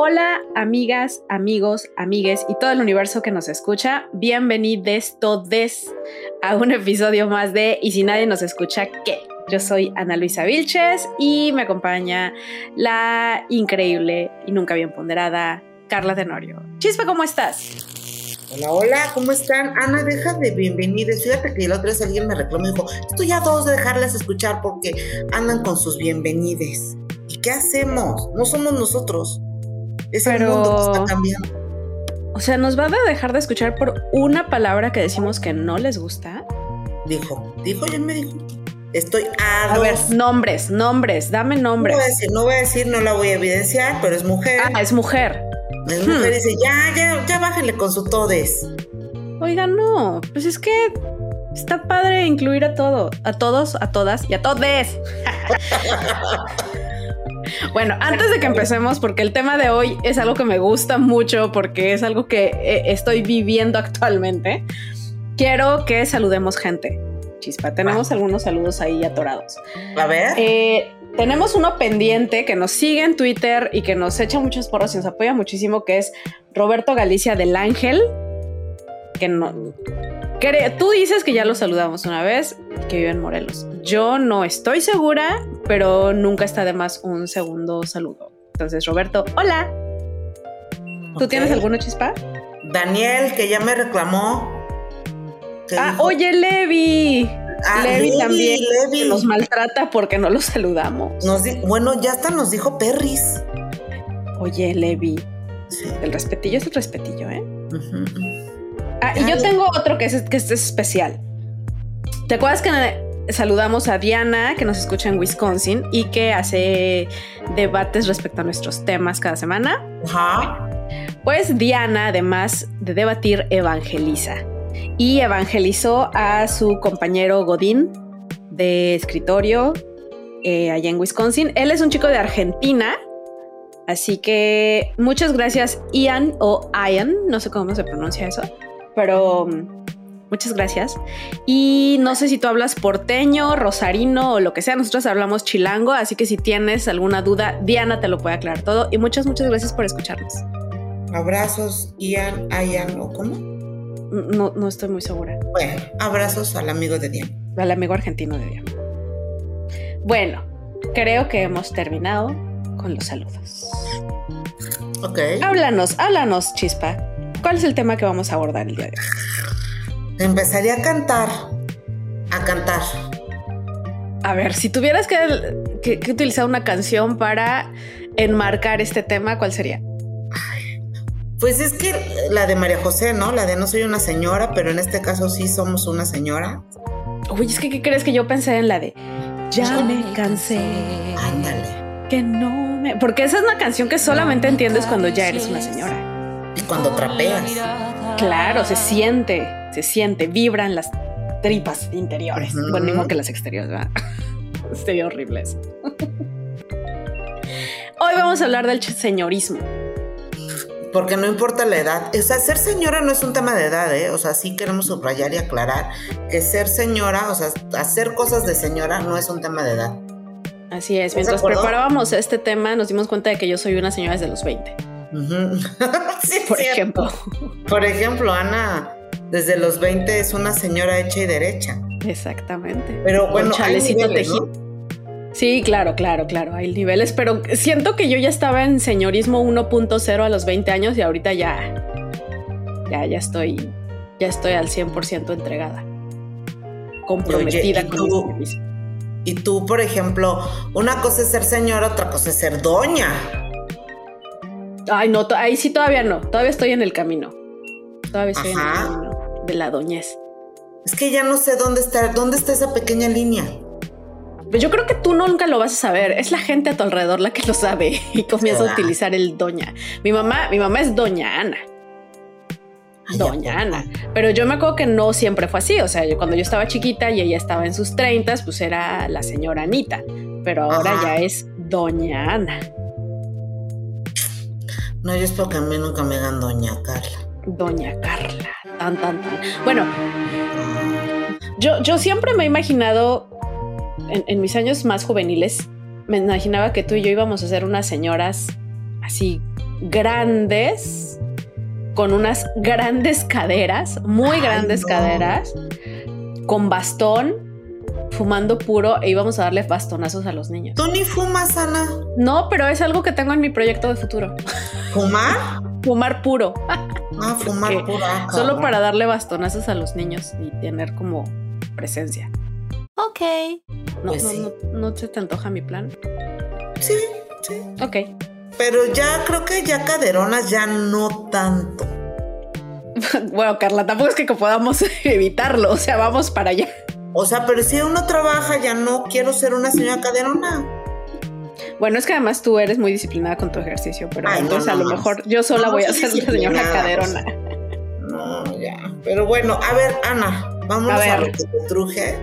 Hola, amigas, amigos, amigues y todo el universo que nos escucha. Bienvenidos todos a un episodio más de Y si nadie nos escucha, ¿qué? Yo soy Ana Luisa Vilches y me acompaña la increíble y nunca bien ponderada Carla Tenorio. Chispa, ¿cómo estás? Hola, hola, ¿cómo están? Ana, deja de bienvenidos. Fíjate que la otra vez alguien me reclamó y dijo, estoy a dos de dejarlas escuchar porque andan con sus bienvenides. ¿Y qué hacemos? No somos nosotros. Es el Pero- mundo que está cambiando. O sea, ¿nos va a dejar de escuchar por una palabra que decimos que no les gusta? Dijo, dijo, ya me dijo. Estoy a, ver, nombres, nombres, dame no nombres. voy a decir, no voy a decir, no la voy a evidenciar, pero es mujer. Ah, es mujer. es mujer hmm. dice, ya, ya, ya bájenle con su todes. Oiga, no, pues es que está padre incluir a todo, a todos, a todas y a todes. bueno, antes de que empecemos, porque el tema de hoy es algo que me gusta mucho, porque es algo que eh, estoy viviendo actualmente, quiero que saludemos gente. Chispa, tenemos algunos saludos ahí atorados. A ver. Eh, tenemos uno pendiente que nos sigue en Twitter y que nos echa muchos porros y nos apoya muchísimo, que es Roberto Galicia del Ángel. Que no. tú dices que ya lo saludamos una vez, que vive en Morelos. Yo no estoy segura, pero nunca está de más un segundo saludo. Entonces, Roberto, hola. ¿Tú tienes alguno chispa? Daniel, que ya me reclamó. Ah, dijo- oye, Levi. Ah, Levi, Levi, también Levi. nos maltrata porque no lo saludamos. Nos bueno, ya hasta nos dijo Perris. Oye, Levi. Sí. El respetillo es el respetillo, ¿eh? Ah, y yo tengo otro que es, que es especial. ¿Te acuerdas que saludamos a Diana, que nos escucha en Wisconsin y que hace debates respecto a nuestros temas cada semana? Ajá. Pues Diana, además de debatir, evangeliza. Y evangelizó a su compañero Godín de escritorio eh, allá en Wisconsin. Él es un chico de Argentina. Así que muchas gracias, Ian o Ian, no sé cómo se pronuncia eso, pero mm, muchas gracias. Y no sé si tú hablas porteño, rosarino o lo que sea, nosotros hablamos chilango, así que si tienes alguna duda, Diana te lo puede aclarar todo. Y muchas, muchas gracias por escucharnos. Abrazos, Ian, Ian, ¿o cómo? No, no estoy muy segura. Bueno, abrazos al amigo de Diana. Al amigo argentino de Diana. Bueno, creo que hemos terminado con los saludos. Ok. Háblanos, háblanos, Chispa. ¿Cuál es el tema que vamos a abordar el día de hoy? Empezaría a cantar. A cantar. A ver, si tuvieras que, que- que utilizar una canción para enmarcar este tema, ¿cuál sería? Pues es que la de María José, ¿no? La de no soy una señora, pero en este caso sí somos una señora. Uy, es que ¿qué crees que yo pensé en la de Ya me cansé, Ándale. que no me... Porque esa es una canción que solamente entiendes cuando ya eres una señora. Y cuando trapeas. Claro, se siente, se siente, vibran las tripas interiores. Ujú. Bueno, mismo que las exteriores, ¿verdad? Sería horrible eso. Hoy vamos a hablar del señorismo. Porque no importa la edad. O sea, ser señora no es un tema de edad, ¿eh? O sea, sí queremos subrayar y aclarar que ser señora, o sea, hacer cosas de señora no es un tema de edad. Así es, ¿Estás de mientras preparábamos este tema nos dimos cuenta de que yo soy una señora desde los 20, Sí, por ejemplo. Por ejemplo, Ana, desde los 20 es una señora hecha y derecha. Exactamente. Pero bueno, hay chalecito niveles. Sí, claro, claro, claro, hay niveles, pero siento que yo ya estaba en señorismo 1.0 a los 20 años y ahorita ya, ya, ya estoy, ya estoy al 100% entregada, comprometida Oye, ¿y con mi señorismo. Y tú, por ejemplo, una cosa es ser señora, otra cosa es ser doña. Ay, no, ahí sí todavía no, todavía estoy en el camino, todavía estoy en el camino de la doñez. Es que ya no sé dónde está, dónde está esa pequeña línea. Pero yo creo que tú nunca lo vas a saber. Es la gente a tu alrededor la que lo sabe y comienza a utilizar el doña. Mi mamá, mi mamá es doña Ana. Doña Ana. Pero yo me acuerdo que no siempre fue así. O sea, cuando yo estaba chiquita y ella estaba en sus treintas, pues era la señora Anita. Pero ahora ya es Doña Ana. No, yo espero que a mí nunca me hagan Doña Carla. Doña Carla. Tan, tan, tan. Bueno, yo, yo siempre me he imaginado, en, mis años más juveniles, me imaginaba que tú y yo íbamos a ser unas señoras así grandes, con unas grandes caderas, muy grandes caderas, con bastón, fumando puro e íbamos a darle bastonazos a los niños. ¿Tú ni fumas, Ana? No, pero es algo que tengo en mi proyecto de futuro. ¿Fumar? fumar puro. Ah, fumar puro. Ah, solo para darle bastonazos a los niños y tener como presencia. Ok. No, pues no, no, se te antoja mi plan. Sí, sí. Ok. Pero ya creo que ya caderonas ya no tanto. bueno, Carla, tampoco es que podamos evitarlo, o sea, vamos para allá. O sea, pero si uno trabaja, ya no quiero ser una señora caderona. Bueno, es que además tú eres muy disciplinada con tu ejercicio, pero entonces a lo mejor yo sola voy a ser la señora caderona. No, ya. Pero bueno, a ver, Ana, vamos a, ver. lo que te truje.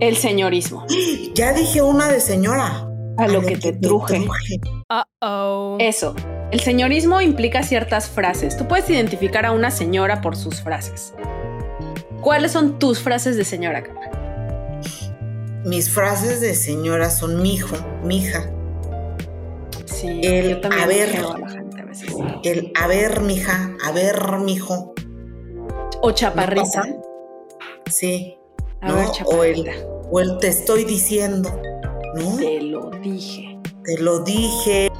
El señorismo. Ya dije una de señora. A, lo, que, te, truje. Uh -oh. Eso. El señorismo implica ciertas frases. Tú puedes identificar a una señora por sus frases. ¿Cuáles son tus frases de señora, Carla? mis frases de señora son mi hijo, mi hija. Sí, el yo también a ver, a la gente a veces. el a ver, mija, a ver, mijo. O chaparrita. sí. A ¿no? ver, o, el, o el te estoy diciendo, ¿no? Te lo dije. Te lo dije.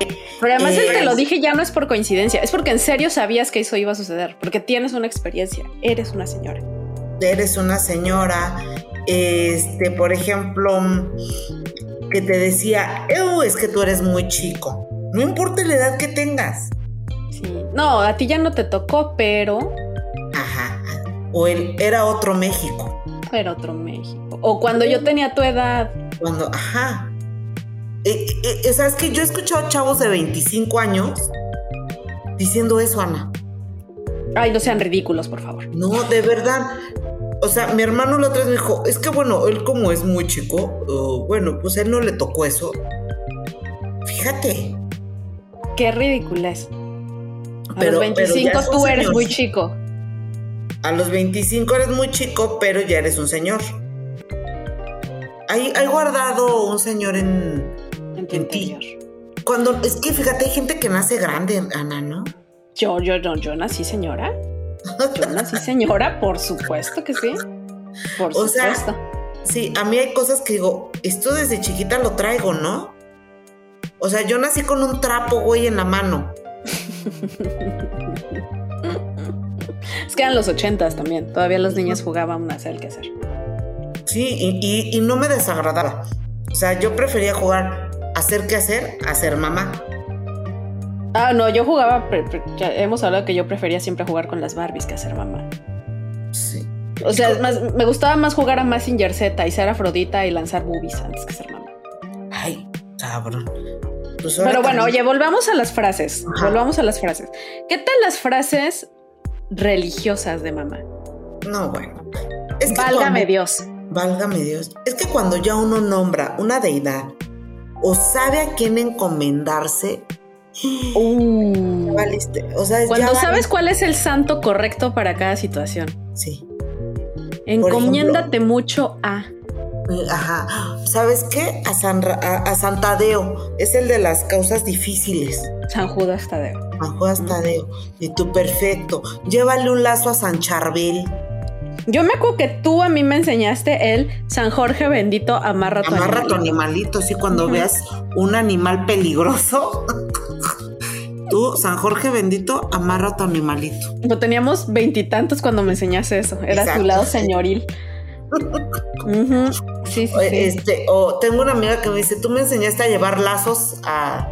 Pero además el te lo dije ya no es por coincidencia, es porque en serio sabías que eso iba a suceder, porque tienes una experiencia, eres una señora. Eres una señora. Este, por ejemplo, que te decía, "Ew, es que tú eres muy chico. No importa la edad que tengas. Sí. No, a ti ya no te tocó, pero Ajá. O el era otro México. era otro México. O cuando yo tenía tu edad. Cuando, ajá. Eh, eh, eh, ¿Sabes que Yo he escuchado chavos de 25 años diciendo eso, Ana. Ay, no sean ridículos, por favor. No, de verdad. O sea, mi hermano la otra vez me dijo, es que bueno, él como es muy chico, uh, bueno, pues él no le tocó eso. Fíjate. Qué ridiculez. A Pero- los pero 25 ya es un tú eres señor. muy chico. A los 25 eres muy chico, pero ya eres un señor. Hay, hay guardado un señor en... En tu En ti. Cuando, es que fíjate, hay gente que nace grande, Ana, ¿no? Yo, yo, yo, yo nací señora. Yo nací señora, por supuesto que sí. Por O sea, supuesto. Sí, a mí hay cosas que digo, esto desde chiquita lo traigo, ¿no? O sea, yo nací con un trapo, güey, en la mano. Es que eran los ochentas también. Todavía los niños jugaban a hacer el que hacer. Sí, y, y- y no me desagradaba. O sea, yo prefería jugar hacer que hacer, hacer mamá. Ah, no, yo jugaba. ya hemos hablado que yo prefería siempre jugar con las Barbies que hacer mamá. Sí. O sea, es más, me gustaba más jugar a Massinger Z y ser Afrodita y lanzar boobies antes que ser mamá. Ay, cabrón. Pues Pero bueno, también- oye, volvamos a las frases. Ajá. Volvamos a las frases. ¿Qué tal las frases religiosas de mamá? No, bueno. Es que Válgame cuando- Dios. Válgame Dios. Es que cuando ya uno nombra una deidad o sabe a quién encomendarse, Uh. valiste. O sea, Cuando ya sabes cuál es el santo correcto para cada situación. Sí. Encomiéndate mucho a. Eh, Ajá. ¿Sabes qué? A, San a, a San Tadeo. Es el de las causas difíciles. San Judas Tadeo. San Juan Tadeo. Y tú, perfecto. Llévale un lazo a San Charbel. Yo me acuerdo que tú a mí me enseñaste el San Jorge bendito amarra tu Amarra tu animalito. Sí, cuando veas un animal peligroso. Tú, San Jorge bendito, amarra tu animalito. Lo teníamos veintitantos cuando me enseñaste eso. Era tu Exacto, lado sí. señoril. Sí, sí. Este, o tengo una amiga que me dice, tú me enseñaste a llevar lazos a,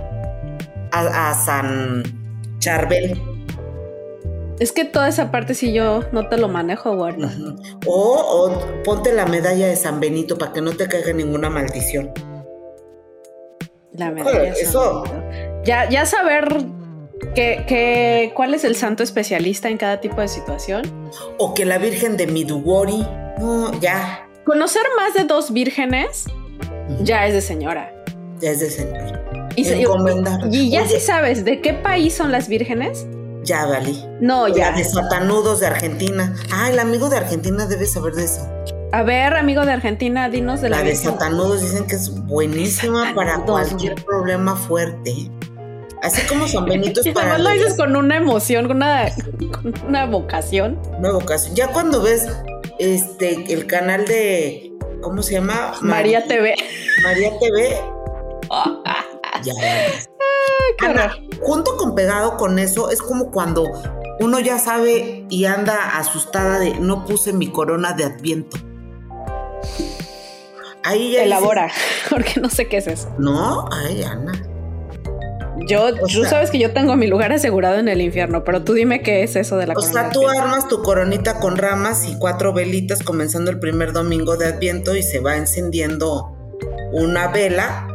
a, a San Charbel. Es que toda esa parte sí yo no te lo manejo, guarda. Ujú. o, o ponte la medalla de San Benito para que no te caiga ninguna maldición. La medalla. Eso. San Benito. Ya, ya saber ¿Qué, qué, cuál es el santo especialista en cada tipo de situación? O que la Virgen de Midugori. No, ya. Conocer más de dos vírgenes ya es de señora. Ya es de señora. Y, se- y ya Oye, sí sabes de qué país son las vírgenes. Ya, valí. No, ya. La de Satanudos de Argentina. Ah, el amigo de Argentina debe saber de eso. A ver, amigo de Argentina, dinos de la, La de. Satanudos dicen que es buenísima para Satanudos, cualquier problema fuerte. Así como San Benito es para además lo dices con una emoción, con una, con una vocación. una vocación. Ya cuando ves este el canal de ¿cómo se llama? María TV. María TV. Ya. qué Ana, junto con pegado con eso es como cuando uno ya sabe y anda asustada de no puse mi corona de adviento. Ahí ya dices, Elabora, porque no sé qué es eso. No, ay, Ana. Yo, O tú sea- sabes que yo tengo mi lugar asegurado en el infierno, pero tú dime qué es eso de la O sea, tú armas tu coronita con ramas y cuatro velitas comenzando el primer domingo de Adviento y se va encendiendo una vela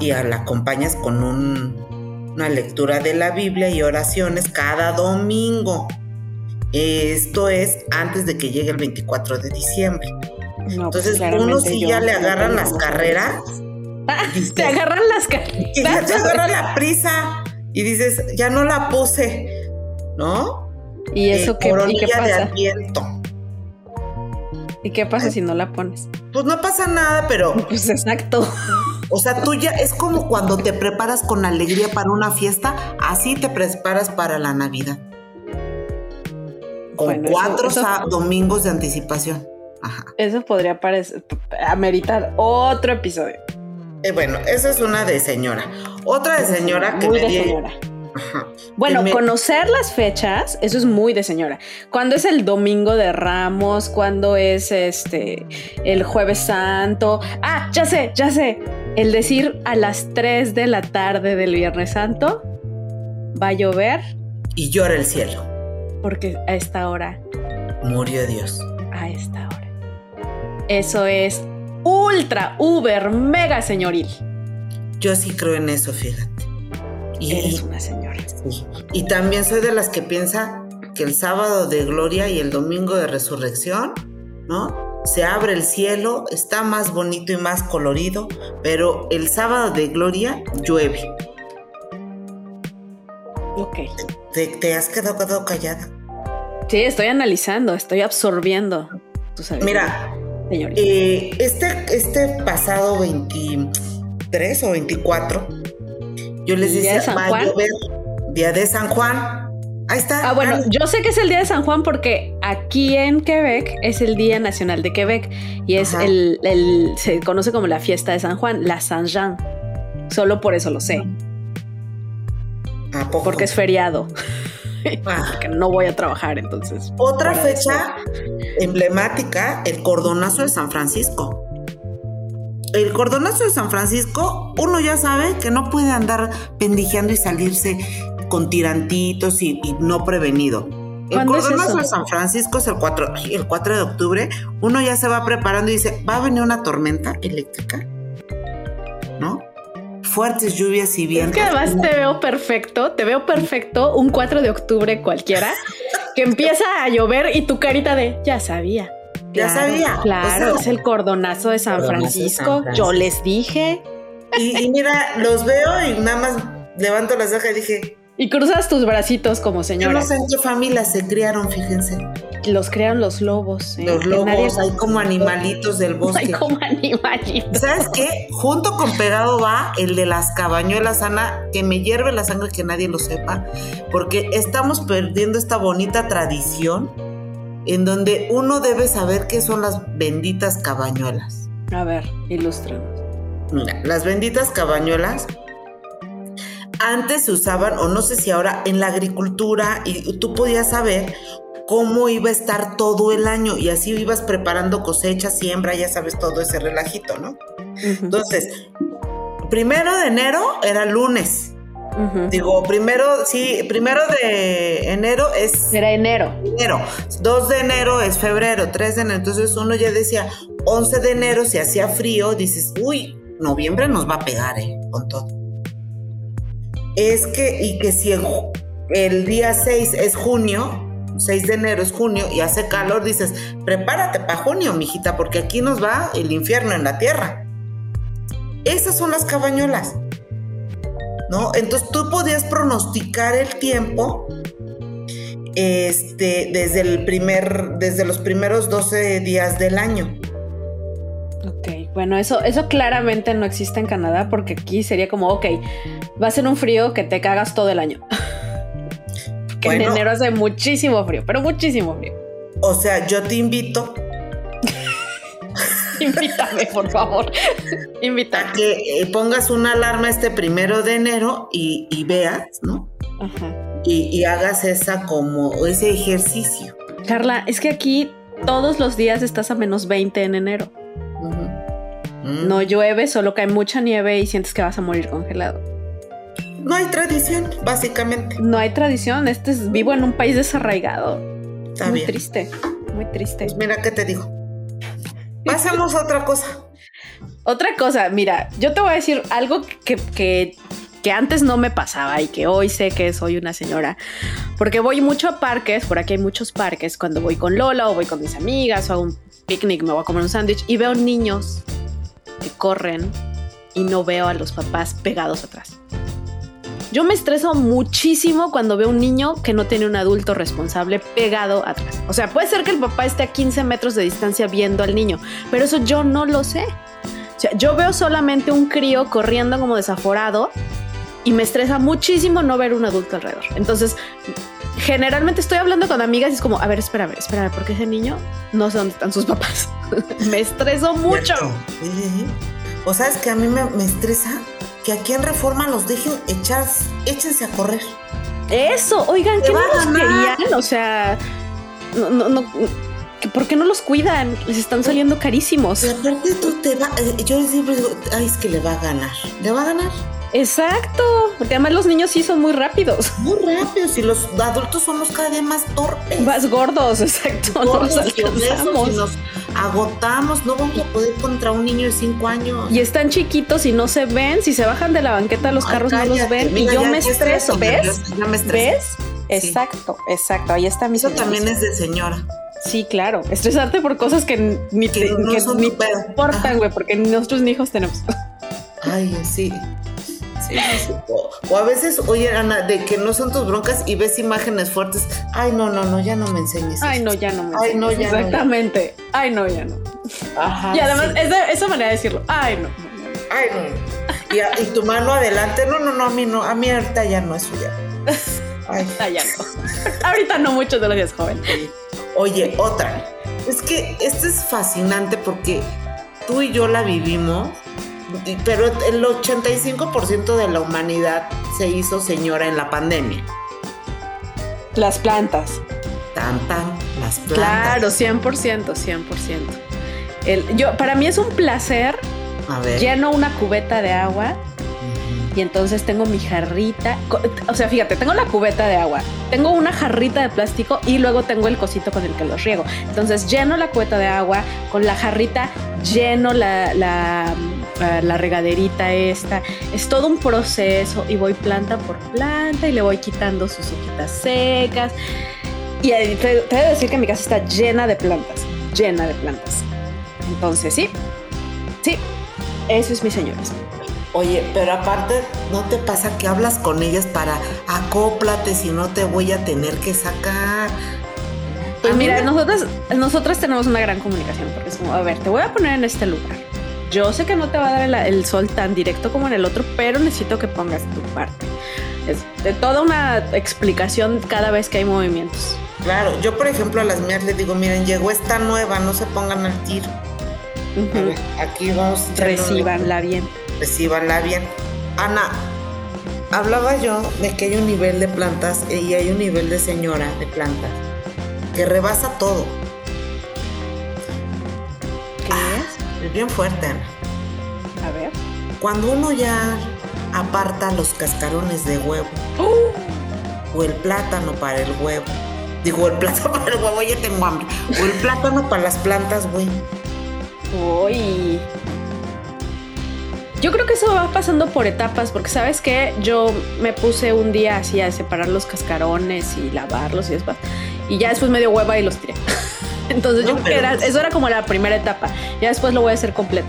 y la acompañas con un- una lectura de la Biblia y oraciones cada domingo. Esto es antes de que llegue el 24 de diciembre. No, pues, Entonces, uno claramente si yo ya le agarran las carreras, dices, te agarran las y ya te agarra la prisa y dices, ya no la puse, ¿no? ¿Y eso Eh, qué, y qué coronilla de pasa? Adviento. ¿Y qué pasa si no la pones? Pues no pasa nada, pero, Pues exacto. o sea, tú ya es como cuando te preparas con alegría para una fiesta, así te preparas para la Navidad. Con Bueno, cuatro eso- domingos de anticipación. Ajá. Eso podría parecer ameritar otro episodio. Eh, bueno, esa es una de señora. Otra de señora que muy me de di- señora. Ajá. Bueno, me- conocer las fechas, eso es muy de señora. Cuando es el domingo de Ramos, cuando es este el jueves santo. Ah, ya sé, ya sé. El decir a las 3 de la tarde del Viernes Santo va a llover Y llora el cielo. porque a esta hora, Murió Dios. a esta hora. Eso es ultra, uber, mega señoril. Yo sí creo en eso, fíjate. Y, Eres una señora. sí. y también soy de las que piensa que el sábado de gloria y el domingo de resurrección, ¿no? Se abre el cielo, está más bonito y más colorido, pero el sábado de gloria llueve. Ok. ¿Te, te has quedado, quedado callada? Sí, estoy analizando, estoy absorbiendo Mira. Eh, este, este pasado 23 o 24, yo les ¿El día decía, va Juan? a llover, día de San Juan. Ahí está. Ah, bueno, yo sé que es el día de San Juan porque aquí en Quebec es el Día Nacional de Quebec y es el, el- se conoce como la fiesta de San Juan, la Saint Jean. Solo por eso lo sé, ¿A poco? porque es feriado, Ah. que no voy a trabajar entonces. Otra fecha emblemática, el cordonazo de San Francisco. El cordonazo de San Francisco, uno ya sabe que no puede andar pendijeando y salirse con tirantitos y, y no prevenido. El ¿Cuándo es cordonazo de San Francisco es el 4, ay, el 4 de octubre. Uno ya se va preparando y dice, va a venir una tormenta eléctrica. ¿No? Fuertes lluvias y Es vientos. que además te veo perfecto, te veo perfecto un 4 de octubre cualquiera que empieza a llover y tu carita de ya sabía. Ya Claro, sabía. Claro, O sea, es el cordonazo de San cordonazo Francisco. San Francisco. Yo les dije. Y, y mira, los veo y nada más levanto las cejas y dije, Y cruzas tus bracitos como yo señora. no sé en qué familia se criaron, fíjense. Los crearon los lobos. ¿eh? Los lobos, nadie- hay como animalitos del Hay bosque. como animalitos. ¿Sabes qué? Junto con pegado va el de las cabañuelas, Ana, que me hierve la sangre que nadie lo sepa, porque estamos perdiendo esta bonita tradición en donde uno debe saber qué son las benditas cabañuelas. A ver, ilústranos. Mira, las benditas cabañuelas antes se usaban, o no sé si ahora, en la agricultura y tú podías saber cómo iba a estar todo el año y así ibas preparando cosecha, siembra, ya sabes todo ese relajito, ¿no? Entonces, primero de enero era lunes. Digo, primero, sí, primero de enero es Era enero. enero, 2 de enero es febrero, 3 de enero, entonces uno ya decía, 11 de enero si hacía frío, dices, uy, noviembre nos va a pegar, ¿eh? Con todo. Es que, y que si el, día 6 es junio, 6 de enero es junio y hace calor, dices, prepárate para junio, mijita, porque aquí nos va el infierno en la tierra. Esas son las cabañuelas. ¿No? Entonces tú podías pronosticar el tiempo este, desde, el primer, desde los primeros 12 días del año. Ok, bueno, eso, eso claramente no existe en Canadá porque aquí sería como, ok, va a ser un frío que te cagas todo el año. que en enero hace muchísimo frío, pero muchísimo frío. O sea, yo te invito. Invítame, por favor. Invítame. A que eh, pongas una alarma este primero de enero y, veas, ¿no? Ajá. Y, hagas esa como ese ejercicio. Carla, es que aquí todos los días estás a menos 20 en enero. No llueve, solo cae mucha nieve y sientes que vas a morir congelado. No hay tradición, básicamente. No hay tradición. Este es vivo en un país desarraigado. Está muy triste, muy triste. Pues mira qué te digo. Pasamos a otra cosa. Otra cosa, mira, yo te voy a decir algo que, que, que, antes no me pasaba y que hoy sé que soy una señora. Porque voy mucho a parques, por aquí hay muchos parques, cuando voy con Lola o voy con mis amigas o a un picnic, me voy a comer un sándwich y veo niños que corren y no veo a los papás pegados atrás. Yo me estreso muchísimo cuando veo un niño que no tiene un adulto responsable pegado atrás. O sea, puede ser que el papá esté a 15 metros de distancia viendo al niño, pero eso yo no lo sé. O sea, yo veo solamente un crío corriendo como desaforado y me estresa muchísimo no ver un adulto alrededor. Entonces, generalmente estoy hablando con amigas y es como, a ver, espera, espera, porque ese niño no sé dónde están sus papás. me estreso mucho. O sabes que a mí me, me estresa que aquí en Reforma los dejen echar, échense a correr. Eso, oigan, ¿qué no los querían? O sea, no, no, no, ¿por qué no los cuidan? Les están saliendo carísimos. Y aparte tú te va, eh, yo siempre digo, ay, es que le va a ganar. ¿Le va a ganar? Exacto, porque además los niños sí son muy rápidos. Muy rápidos y los adultos somos cada día más torpes. Más gordos, exacto. Gordos, nos nos agotamos, no vamos a poder contra un niño de 5 años. Y están chiquitos y no se ven, si se bajan de la banqueta los carros no los ven y yo me estreso, ¿ves? Ya me ¿Ves? Exacto, exacto, ahí está mi Eso también es de señora. Sí, claro. Estresarte por cosas que ni te, importan, güey, porque nosotros ni hijos tenemos. Ay, sí. O, a veces, oye, Ana, de que no son tus broncas y ves imágenes fuertes. Ay, no, no, no, ya no me enseñes. Ay, no, ya no me Ay, no, ya Exactamente. Ay, no, ya no. Ajá. Y además, esa, manera de decirlo. Ay, no. Ay, no. Y, tu mano adelante. No, no, no, a mí no. A mí ahorita ya no, eso ya. Ay. Ahorita ya no. ahorita no muchos de los días joven. Oye, otra. Es que esto es fascinante porque tú y yo la vivimos pero el 85% de la humanidad se hizo señora en la pandemia. Las plantas. Tan, tan, las plantas. Claro, 100%, 100%. El, yo, para mí es un placer. A ver. Lleno una cubeta de agua y entonces tengo mi jarrita, o sea, fíjate, tengo la cubeta de agua, tengo una jarrita de plástico y luego tengo el cosito con el que los riego. Entonces lleno la cubeta de agua, con la jarrita lleno la, la, ah, la regaderita esta. Es todo un proceso y voy planta por planta y le voy quitando sus hojitas secas. Y te, te voy a decir que mi casa está llena de plantas, llena de plantas. Entonces, sí, sí, eso es mi señores. Oye, pero aparte, ¿no te pasa que hablas con ellas para acóplate si no te voy a tener que sacar? Pues mira, nosotros, nosotras tenemos una gran comunicación porque es como, a ver, te voy a poner en este lugar. Yo sé que no te va a dar el, sol tan directo como en el otro, pero necesito que pongas tu parte. Es de toda una explicación cada vez que hay movimientos. Claro, yo por ejemplo a las mías les digo, miren, llegó esta nueva, no se pongan al tiro. aquí vamos. Recíbanla bien recíbanla bien. Ana, hablaba yo de que hay un nivel de plantas y hay un nivel de señora de plantas que rebasa todo. ¿Qué es? Es bien fuerte, Ana. A ver. Cuando uno ya aparta los cascarones de huevo ¡Uh! o el plátano para el huevo. Digo, el plátano para el huevo, ya tengo hambre. O el plátano para las plantas, güey. Uy. Yo creo que eso va pasando por etapas, porque sabes que yo me puse un día así a separar los cascarones y lavarlos y después, y ya después me dio hueva y los tiré. Entonces yo creo que era, eso era como la primera etapa. Ya después lo voy a hacer completo.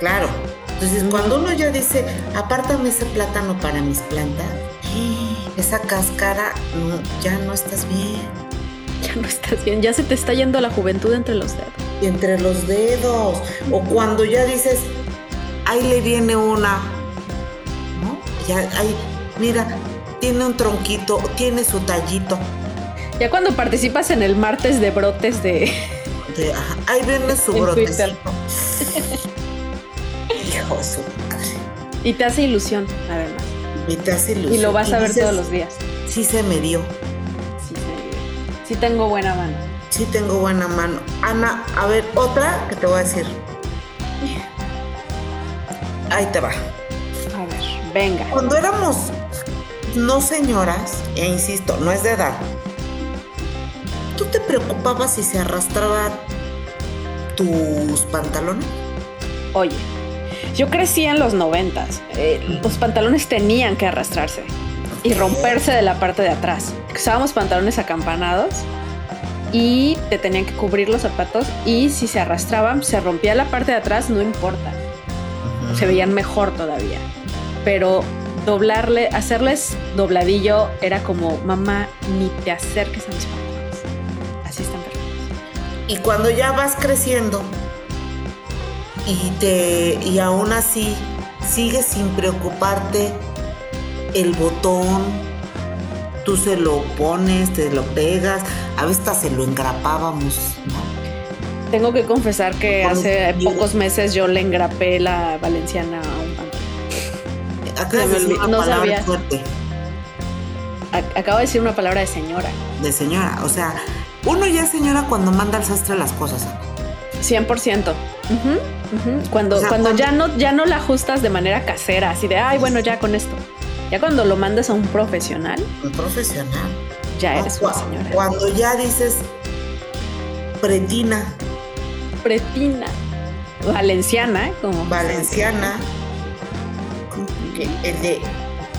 Claro. Entonces cuando uno ya dice, apártame ese plátano para mis plantas, esa cáscara, no, ya no estás bien. Ya no estás bien, ya se te está yendo la juventud entre los dedos. Y entre los dedos. O cuando ya dices, ahí le viene una, ¿no? Ya, ahí, mira, tiene un tronquito, tiene su tallito. Ya cuando participas en el martes de brotes de... ahí viene su brote. Hijo de su madre. Y te hace ilusión, además. Y te hace ilusión. Y lo vas a ver todos los días. Sí se me dio. Sí se me dio. Sí tengo buena mano. Sí tengo buena mano. Ana, a ver, otra que te voy a decir. Ahí te va. A ver, venga. Cuando éramos no señoras, e insisto, no es de edad, ¿tú te preocupabas si se arrastraba tus pantalones? Oye, yo crecí en los noventas. Eh, los pantalones tenían que arrastrarse y romperse de la parte de atrás. Usábamos pantalones acampanados y te tenían que cubrir los zapatos y si se arrastraban, se rompía la parte de atrás, no importa se veían mejor todavía. Pero doblarle, hacerles dobladillo era como, mamá, ni te acerques a mis pantalones. Y cuando ya vas creciendo y te y aún así sigues sin preocuparte el botón, tú se lo pones, te lo pegas, a veces hasta se lo engrapábamos, ¿no? Tengo que confesar que hace pocos meses yo le engrapé la valenciana a un pantalón. no sabía. Acabo de decir una palabra de señora. De señora, o sea, uno ya es señora cuando manda al sastre las cosas. 100%. Cuando, cuando, ya no ya no la ajustas de manera casera, así de, ay, bueno, ya con esto. Ya cuando lo mandas a un profesional. Un profesional. Ya eres una señora. Cuando ya dices pretina, pretina, valenciana, como. Valenciana. El de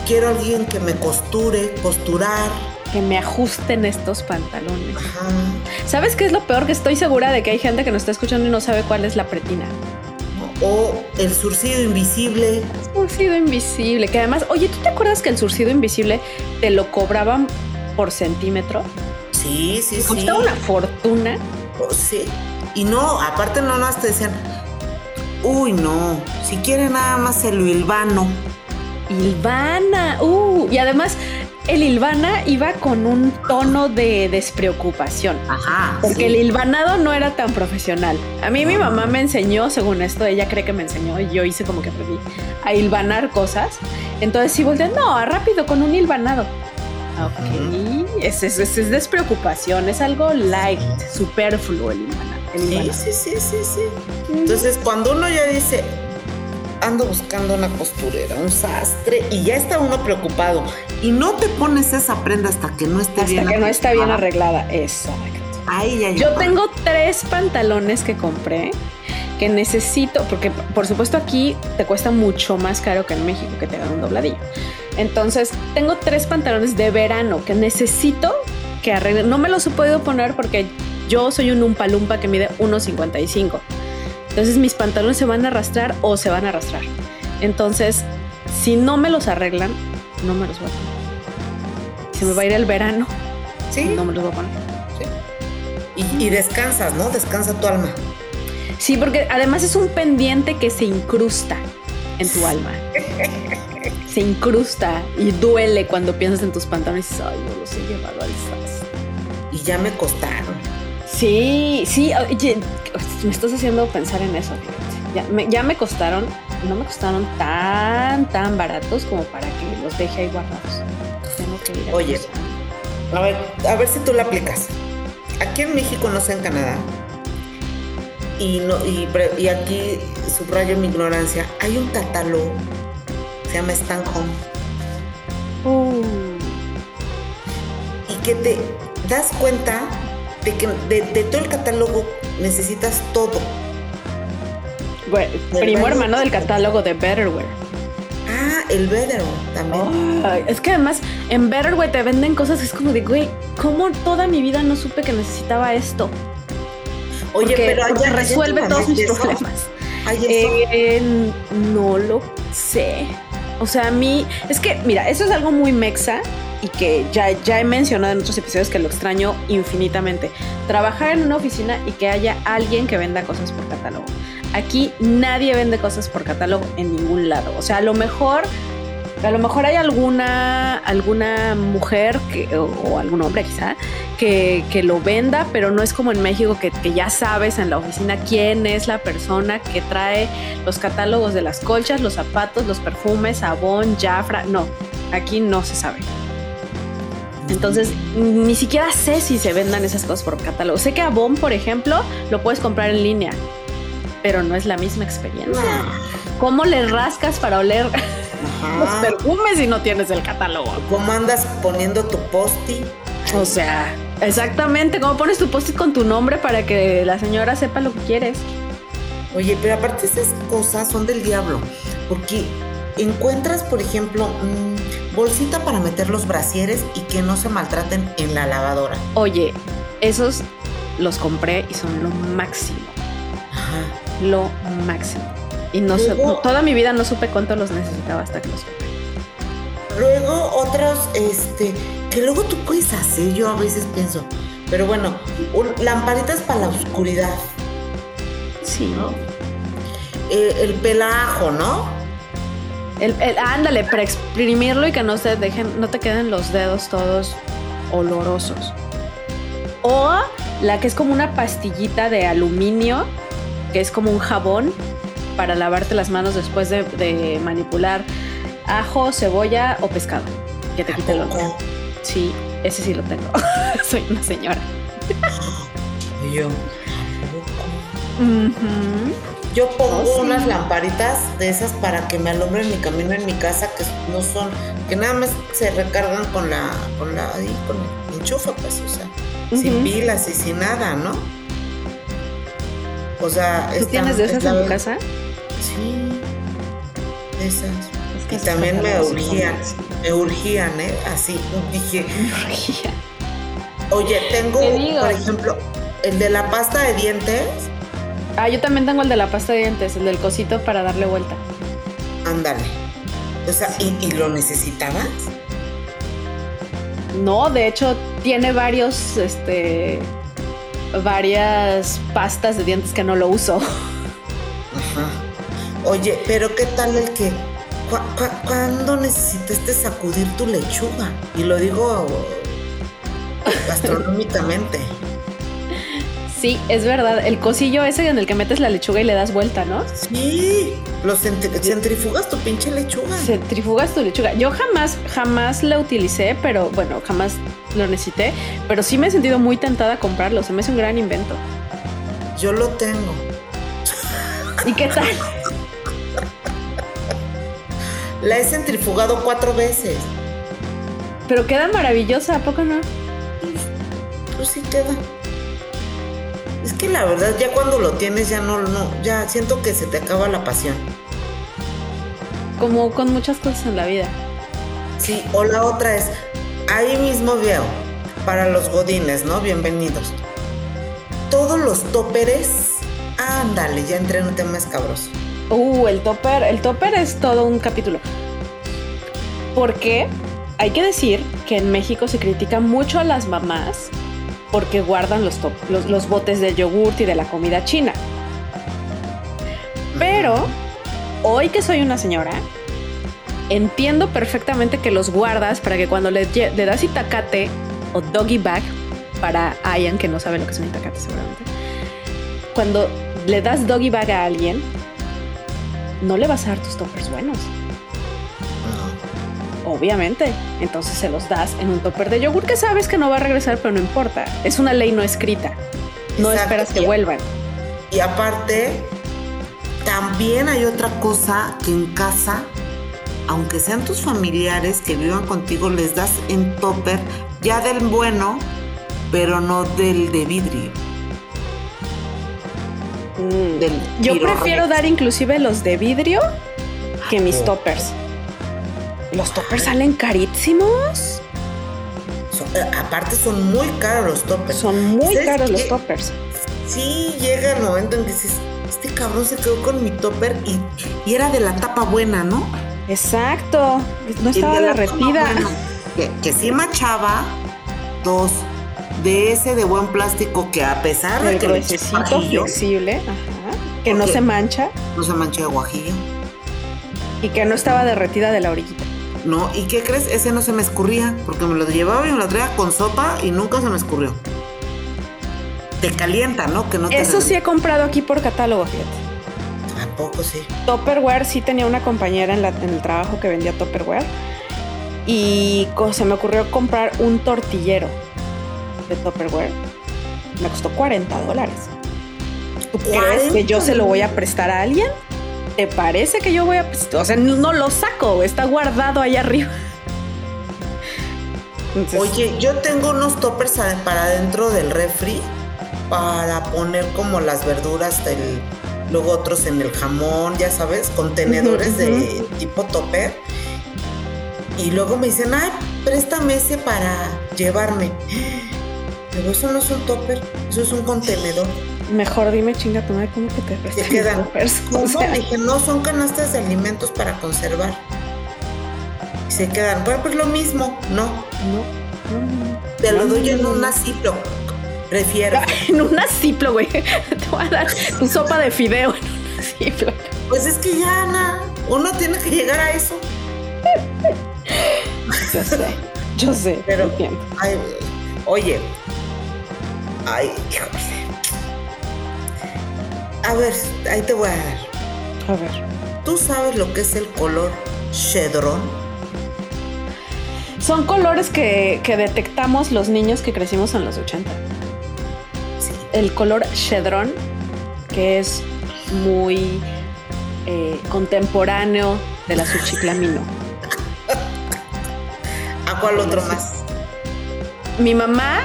quiero alguien que me costure, costurar. Que me ajusten estos pantalones. ¿Sabes qué es lo peor? Que estoy segura de que hay gente que nos está escuchando y no sabe cuál es la pretina. O el surcido invisible. Surcido invisible, que además, oye, ¿tú te acuerdas que el surcido invisible te lo cobraban por centímetro? Sí, sí, sí. Costaba una fortuna. Oh, sí. Y no, aparte no más te decían, uy, no, si quiere nada más el hilvano. Ilvana, uh, y además el Ilvana iba con un tono de despreocupación. Ajá. Porque el hilvanado no era tan profesional. A mí mi mamá me enseñó, según esto, ella cree que me enseñó y yo hice como que aprendí a hilvanar cosas. Entonces si volteé, no, rápido, con un hilvanado. Ok, es, es, es, despreocupación, es algo light, superfluo el hilvanado. Sí, sí, sí, sí, sí. Entonces, cuando uno ya dice, ando buscando una costurera, un sastre, y ya está uno preocupado, y no te pones esa prenda hasta que no esté bien Hasta que no está bien arreglada, exacto. Ahí ya Yo tengo tres pantalones que compré que necesito, porque por supuesto aquí te cuesta mucho más caro que en México que te hagan un dobladillo. Entonces, tengo tres pantalones de verano que necesito que arreglen. No me los he podido poner porque yo soy un umpalumpa que mide 1,55. Entonces mis pantalones se van a arrastrar o se van a arrastrar. Entonces, si no me los arreglan, no me los voy a poner. Se me va a ir el verano. Sí. No me los voy a poner. Y, y descansas, ¿no? Descansa tu alma. Sí, porque además es un pendiente que se incrusta en tu alma. se incrusta y duele cuando piensas en tus pantalones y dices, ay, no los he llevado al sas. Y ya me costaron. Sí, sí, oye, me estás haciendo pensar en eso. Ya me, ya me costaron, no me costaron tan, tan baratos como para que los deje ahí guardados. Tengo que ir a Oye, a ver, a ver si tú lo aplicas. Aquí en México, no sé en Canadá, y, no, y, y aquí subrayo mi ignorancia, hay un catálogo, se llama Stan Home. Uh. Y que te das cuenta de que de, todo el catálogo necesitas todo. Bueno, primo hermano del catálogo de Betterware. Ah, el Betterware también. es que además en Betterware te venden cosas, es como de, güey, ¿cómo toda mi vida no supe que necesitaba esto? Oye, pero resuelve todos mis problemas. Eh, no lo sé. O sea, a mí, es que, mira, eso es algo muy mexa y que ya, ya he mencionado en otros episodios que lo extraño infinitamente. Trabajar en una oficina y que haya alguien que venda cosas por catálogo. Aquí nadie vende cosas por catálogo en ningún lado. O sea, a lo mejor a lo mejor hay alguna, alguna mujer que, o, algún hombre quizá que, lo venda, pero no es como en México que, ya sabes en la oficina quién es la persona que trae los catálogos de las colchas, los zapatos, los perfumes, sabón, jafra. No, aquí no se sabe. Entonces, ni siquiera sé si se vendan esas cosas por catálogo. Sé que Avon, por ejemplo, lo puedes comprar en línea, pero no es la misma experiencia. ¿Cómo le rascas para oler los perfumes y no tienes el catálogo. ¿Cómo andas poniendo tu post O sea, exactamente, ¿cómo pones tu post con tu nombre para que la señora sepa lo que quieres? Oye, pero aparte esas cosas son del diablo, porque encuentras, por ejemplo, mm, bolsita para meter los brasieres y que no se maltraten en la lavadora. Oye, esos los compré y son lo máximo. Ajá. Lo máximo. Y no toda mi vida no supe cuánto los necesitaba hasta que los compré. Luego otros, este, que luego tú puedes hacer, yo a veces pienso, pero bueno, lamparitas para la oscuridad. Sí. ¿no? Eh, el pelajo, ¿no? El, ándale, para exprimirlo y que no se dejen, no te queden los dedos todos olorosos. O la que es como una pastillita de aluminio, que es como un jabón para lavarte las manos después de, manipular ajo, cebolla o pescado. Que te quite el olor. Sí, ese sí lo tengo. Soy una señora. Yo. Yo pongo oh, unas lamparitas de esas para que me alumbren mi camino en mi casa que no son, que nada más se recargan con la, con la, ahí, con el enchufe, pues, o sea, sin pilas y sin nada, ¿no? O sea, ¿tú tienes de esas en tu casa? Sí, esas. y también me urgían, me urgían, ¿eh? Así, dije. Oye, tengo, por ejemplo, el de la pasta de dientes. Ah, yo también tengo el de la pasta de dientes, el del cosito para darle vuelta. Ándale. O sea, ¿y, lo necesitabas? No, de hecho, tiene varios, este, varias pastas de dientes que no lo uso. Ajá. Oye, pero ¿qué tal el que cuando necesitaste sacudir tu lechuga? Y lo digo gastronómicamente. Sí, es verdad. El cosillo ese en el que metes la lechuga y le das vuelta, ¿no? Sí, lo centrifugas tu pinche lechuga. Centrifugas tu lechuga. Yo jamás, jamás la utilicé, pero bueno, jamás lo necesité. Pero sí me he sentido muy tentada a comprarlo. Se me hace un gran invento. Yo lo tengo. ¿Y qué tal? La he centrifugado cuatro veces. Pero queda maravillosa, ¿a poco no? Pues sí queda. Que la verdad, ya cuando lo tienes, ya no, no, ya siento que se te acaba la pasión. Como con muchas cosas en la vida. Sí, o la otra es, ahí mismo veo, para los godines, ¿no? Bienvenidos. Todos los tóperes, ándale, ya entré en un tema escabroso. Uh, el topper, el topper es todo un capítulo. Porque hay que decir que en México se critica mucho a las mamás porque guardan los, los, botes de yogurt y de la comida china. Pero hoy que soy una señora, entiendo perfectamente que los guardas para que cuando le, le das itacate o doggy bag, para Ian que no sabe lo que es un itacate seguramente, cuando le das doggy bag a alguien, no le vas a dar tus toppers buenos. Obviamente. Entonces se los das en un topper de yogur que sabes que no va a regresar, pero no importa. Es una ley no escrita. No esperas que vuelvan. Y aparte, también hay otra cosa que en casa, aunque sean tus familiares que vivan contigo, les das en topper ya del bueno, pero no del de vidrio. Mm. Del Yo prefiero recto. dar inclusive los de vidrio que mis Oh. toppers. Los toppers salen carísimos. Son- eh, aparte son muy caros los toppers. Son muy ¿Sabes caros los toppers. Sí, llega el momento en que dices, este cabrón se quedó con mi topper y, y era de la tapa buena, ¿no? Exacto. No estaba de derretida. buena, Que, que sí machaba. Dos, de ese de buen plástico que a pesar de El que guajillo, flexible. Ajá. Que no se mancha no se manchó de guajillo. y que no estaba derretida de la orillita. No, ¿y qué crees? Ese no se me escurría, porque me lo llevaba y me lo traía con sopa y nunca se me escurrió. Te calienta, ¿no? Que no te Eso sí he comprado aquí por catálogo, fíjate. Tampoco sí. Tupperware sí tenía una compañera en, la- en el trabajo que vendía Tupperware y se me ocurrió comprar un tortillero de Tupperware. Me costó 40 dólares. ¿Tú crees que yo se lo voy a prestar a alguien? ¿Te parece que yo voy a prestar? O sea, no lo saco, está guardado ahí arriba. Entonces, Oye, yo tengo unos toppers para dentro del refri para poner como las verduras del luego otros en el jamón, ya sabes, contenedores de tipo topper. Y luego me dicen, ay, préstame ese para llevarme. Pero eso no es un topper, eso es un contenedor. mejor dime, chinga tu madre, ¿cómo que te prestan quedan. toppers? O no, sea, dije, no, son canastas de alimentos para conservar. Y se quedan, bueno, pues lo mismo, no. no, no, no. Te lo No, doy en una. Ziploc. Prefiero. En una ciplo, güey. Te voy a dar tu sopa de fideo en una. Pues es que ya, Ana, uno tiene que llegar a eso. Yo sé, yo sé, Pero- entiendo. Ay, oye. Ay, híjole. A ver, ahí te voy a dar. A ver. ¿Tú sabes lo que es el color chedrón? Son colores que, que detectamos los niños que crecimos en los 80. Sí. El color chedrón, que es muy eh, contemporáneo del azuchiclamino. ¿A cuál otro más? Mi mamá,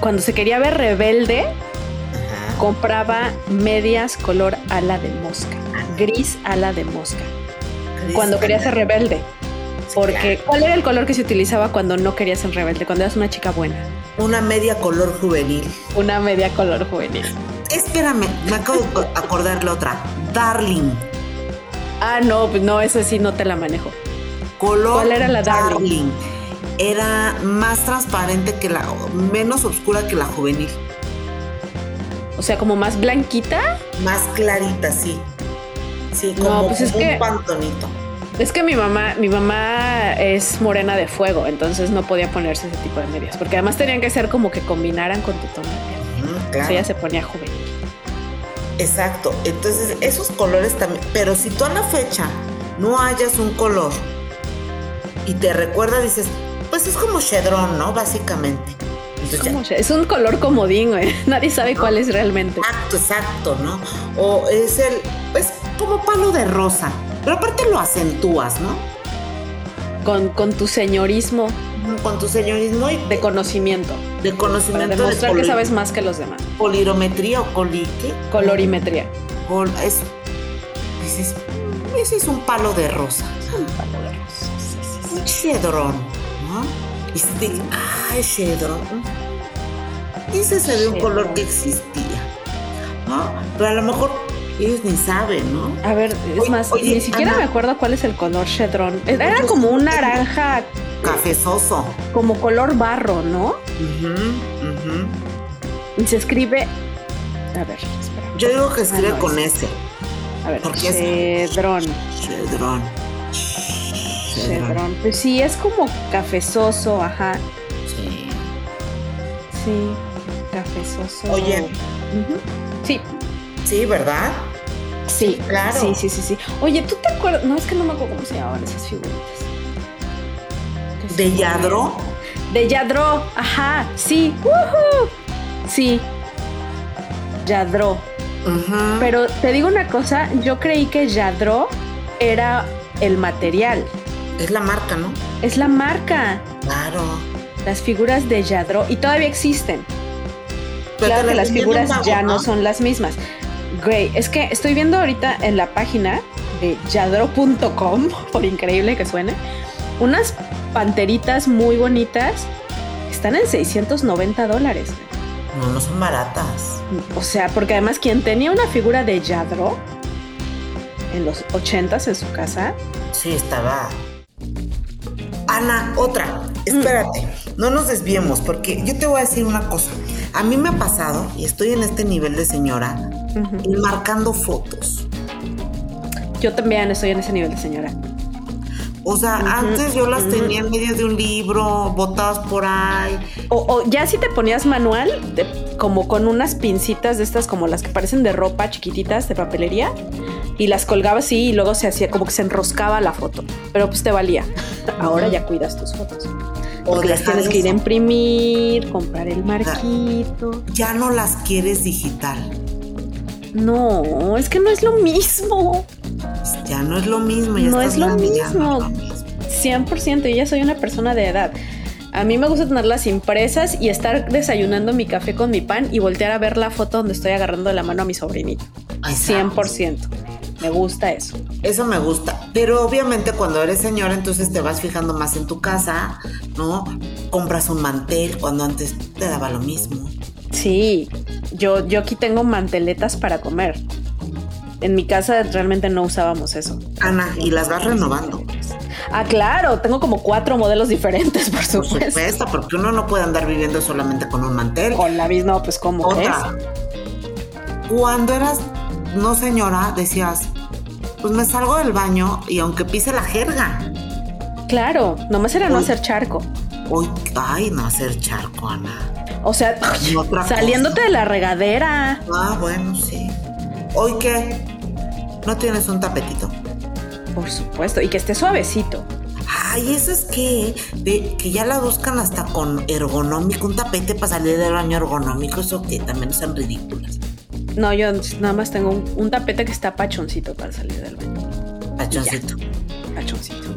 cuando se quería ver rebelde, Ajá. compraba medias color ala de mosca, gris ala de mosca, cuando quería ser rebelde. Porque, claro. ¿cuál era el color que se utilizaba cuando no querías ser rebelde? Cuando eras una chica buena. Una media color juvenil. Una media color juvenil. Espérame, me acabo de acordar la otra. Darling. Ah, no, pues no, esa sí no te la manejo. Color ¿Cuál era la Darling? Era más transparente que la, menos oscura que la juvenil. O sea, como más blanquita. Más clarita, sí. Sí, No, como, pues es como que- un pantonito. Es que mi mamá, mi mamá es morena de fuego, entonces no podía ponerse ese tipo de medias, porque además tenían que ser como que combinaran con tu tono de piel. Ujú, O claro. sea, ella se ponía juvenil. Exacto. Entonces, esos colores también. Pero si tú a la fecha no hayas un color y te recuerda, dices, pues es como chedrón, ¿no? Básicamente. Entonces, ya- Como- Es un color comodín. Nadie sabe cuál es realmente. Exacto, exacto, ¿no? O es el, pues como palo de rosa. Pero aparte lo acentúas, ¿no? Con, con tu señorismo Con tu señorismo y de conocimiento. de Para conocimiento de demostrar que sabes más que los demás. polirometría o colique. Colorimetría. Col- es, dices, "Mm, ese es un palo de rosa. Un palo de rosas, sí, sí, sí. Un chedrón, ¿no? Y si te ah, es chedrón. Ese se ve un color que existía, ¿no? Pero a lo mejor ellos ni saben, ¿no? A ver, es Oye, más, oye, ni siquiera Ana. me acuerdo cuál es el color chedrón. Era como un naranja, Cafezoso. como color barro, ¿no? Ujú. Y se escribe. A ver, espera. Yo digo que escribe Ah, no, con es- ese. A ver, porque es- chedrón. Chedrón. Pues sí, es como cafezoso, ajá. Sí. Sí, cafezoso. Oye. Sí, Sí, ¿verdad? sí, claro. Sí, sí, sí, sí. Oye, ¿tú te acuerdas? No, es que no me acuerdo cómo se llamaban esas figuritas. ¿Qué ¿De Yadro? De Yadro, ajá, sí. ¡Woohoo! Sí. Yadro. Ujú. Pero te digo una cosa, yo creí que Yadro era el material. Es la marca, ¿no? Es la marca. Claro. Las figuras de Yadro y todavía existen. Pero claro que las figuras ya no son las mismas. Güey, es que estoy viendo ahorita en la página de yadro.com, por increíble que suene, unas panteritas muy bonitas están en 690 dólares. No, no son baratas. O sea, porque además quien tenía una figura de Yadro en los 80s en su casa. Sí, estaba. Ana, otra. Espérate, no nos desviemos, porque yo te voy a decir una cosa. A mí me ha pasado, y estoy en este nivel de señora, marcando fotos. Yo también estoy en ese nivel de señora. O sea, antes yo las tenía en medio de un libro, botadas por ahí. O, ya si te ponías manual, como con unas pincitas de estas, como las que parecen de ropa chiquititas de papelería, y las colgabas así y luego se hacía como que se enroscaba la foto. Pero pues te valía. Ahora ya cuidas tus fotos. Porque las tienes que ir a imprimir, comprar el marquito. Ya no las quieres digital. No, es que no es lo mismo. Ya no es lo mismo. Ya no, es lo mismo. 100%, yo ya soy una persona de edad. A mí me gusta tenerlas impresas y estar desayunando mi café con mi pan y voltear a ver la foto donde estoy agarrando la mano a mi sobrinito. 100%. Me gusta eso. Eso me gusta. Pero obviamente cuando eres señora, entonces te vas fijando más en tu casa, ¿no? Compras un mantel cuando antes te daba lo mismo. Sí, yo, yo aquí tengo manteletas para comer. En mi casa realmente no usábamos eso. Ana, y las vas renovando. Ah, claro, tengo como cuatro modelos diferentes, por supuesto. Por supuesto, porque uno no puede andar viviendo solamente con un mantel. Con la misma, pues como Otra. Cuando eras no señora, decías, pues me salgo del baño y aunque pise la jerga. Claro, nomás era no hacer charco. Uy, ay, no hacer charco, Ana. O sea, saliéndote de la regadera. Ah, bueno, sí. ¿Hoy qué? ¿No tienes un tapetito? Por supuesto, y que esté suavecito. Ay, eso es que, de, que ya la buscan hasta con ergonómico, un tapete para salir del baño ergonómico, eso que también son ridículas. No, yo nada más tengo un, tapete que está pachoncito para salir del baño. Pachoncito. Pachoncito.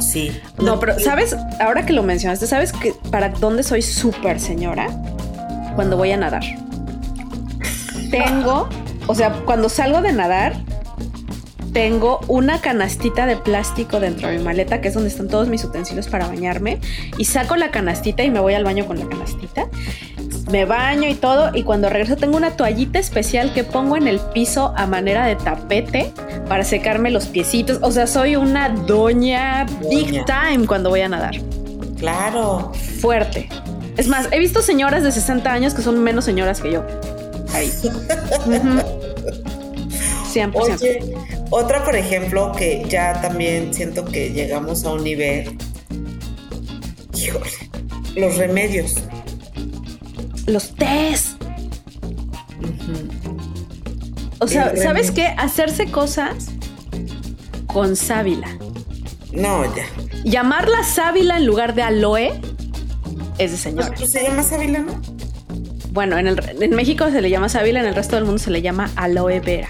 Sí. No, pero ¿sabes? Ahora que lo mencionaste, ¿sabes que para dónde soy súper señora? Cuando voy a nadar. Tengo, o sea, cuando salgo de nadar, tengo una canastita de plástico dentro de mi maleta, que es donde están todos mis utensilios para bañarme, y saco la canastita y me voy al baño con la canastita me baño y todo y cuando regreso tengo una toallita especial que pongo en el piso a manera de tapete para secarme los piecitos. O sea, soy una doña, big time cuando voy a nadar. Claro. Fuerte. Es más, he visto señoras de 60 años que son menos señoras que yo. Ahí. 100%. Oye, otra, por ejemplo, que ya también siento que llegamos a un nivel. Híjole, los remedios los test. O sea, ¿sabes qué? Hacerse cosas con sábila. No, ya. Llamarla sábila en lugar de aloe es de señora. Pues, se llama sábila, ¿no? Bueno, en, el, en México se le llama sábila, en el resto del mundo se le llama aloe vera.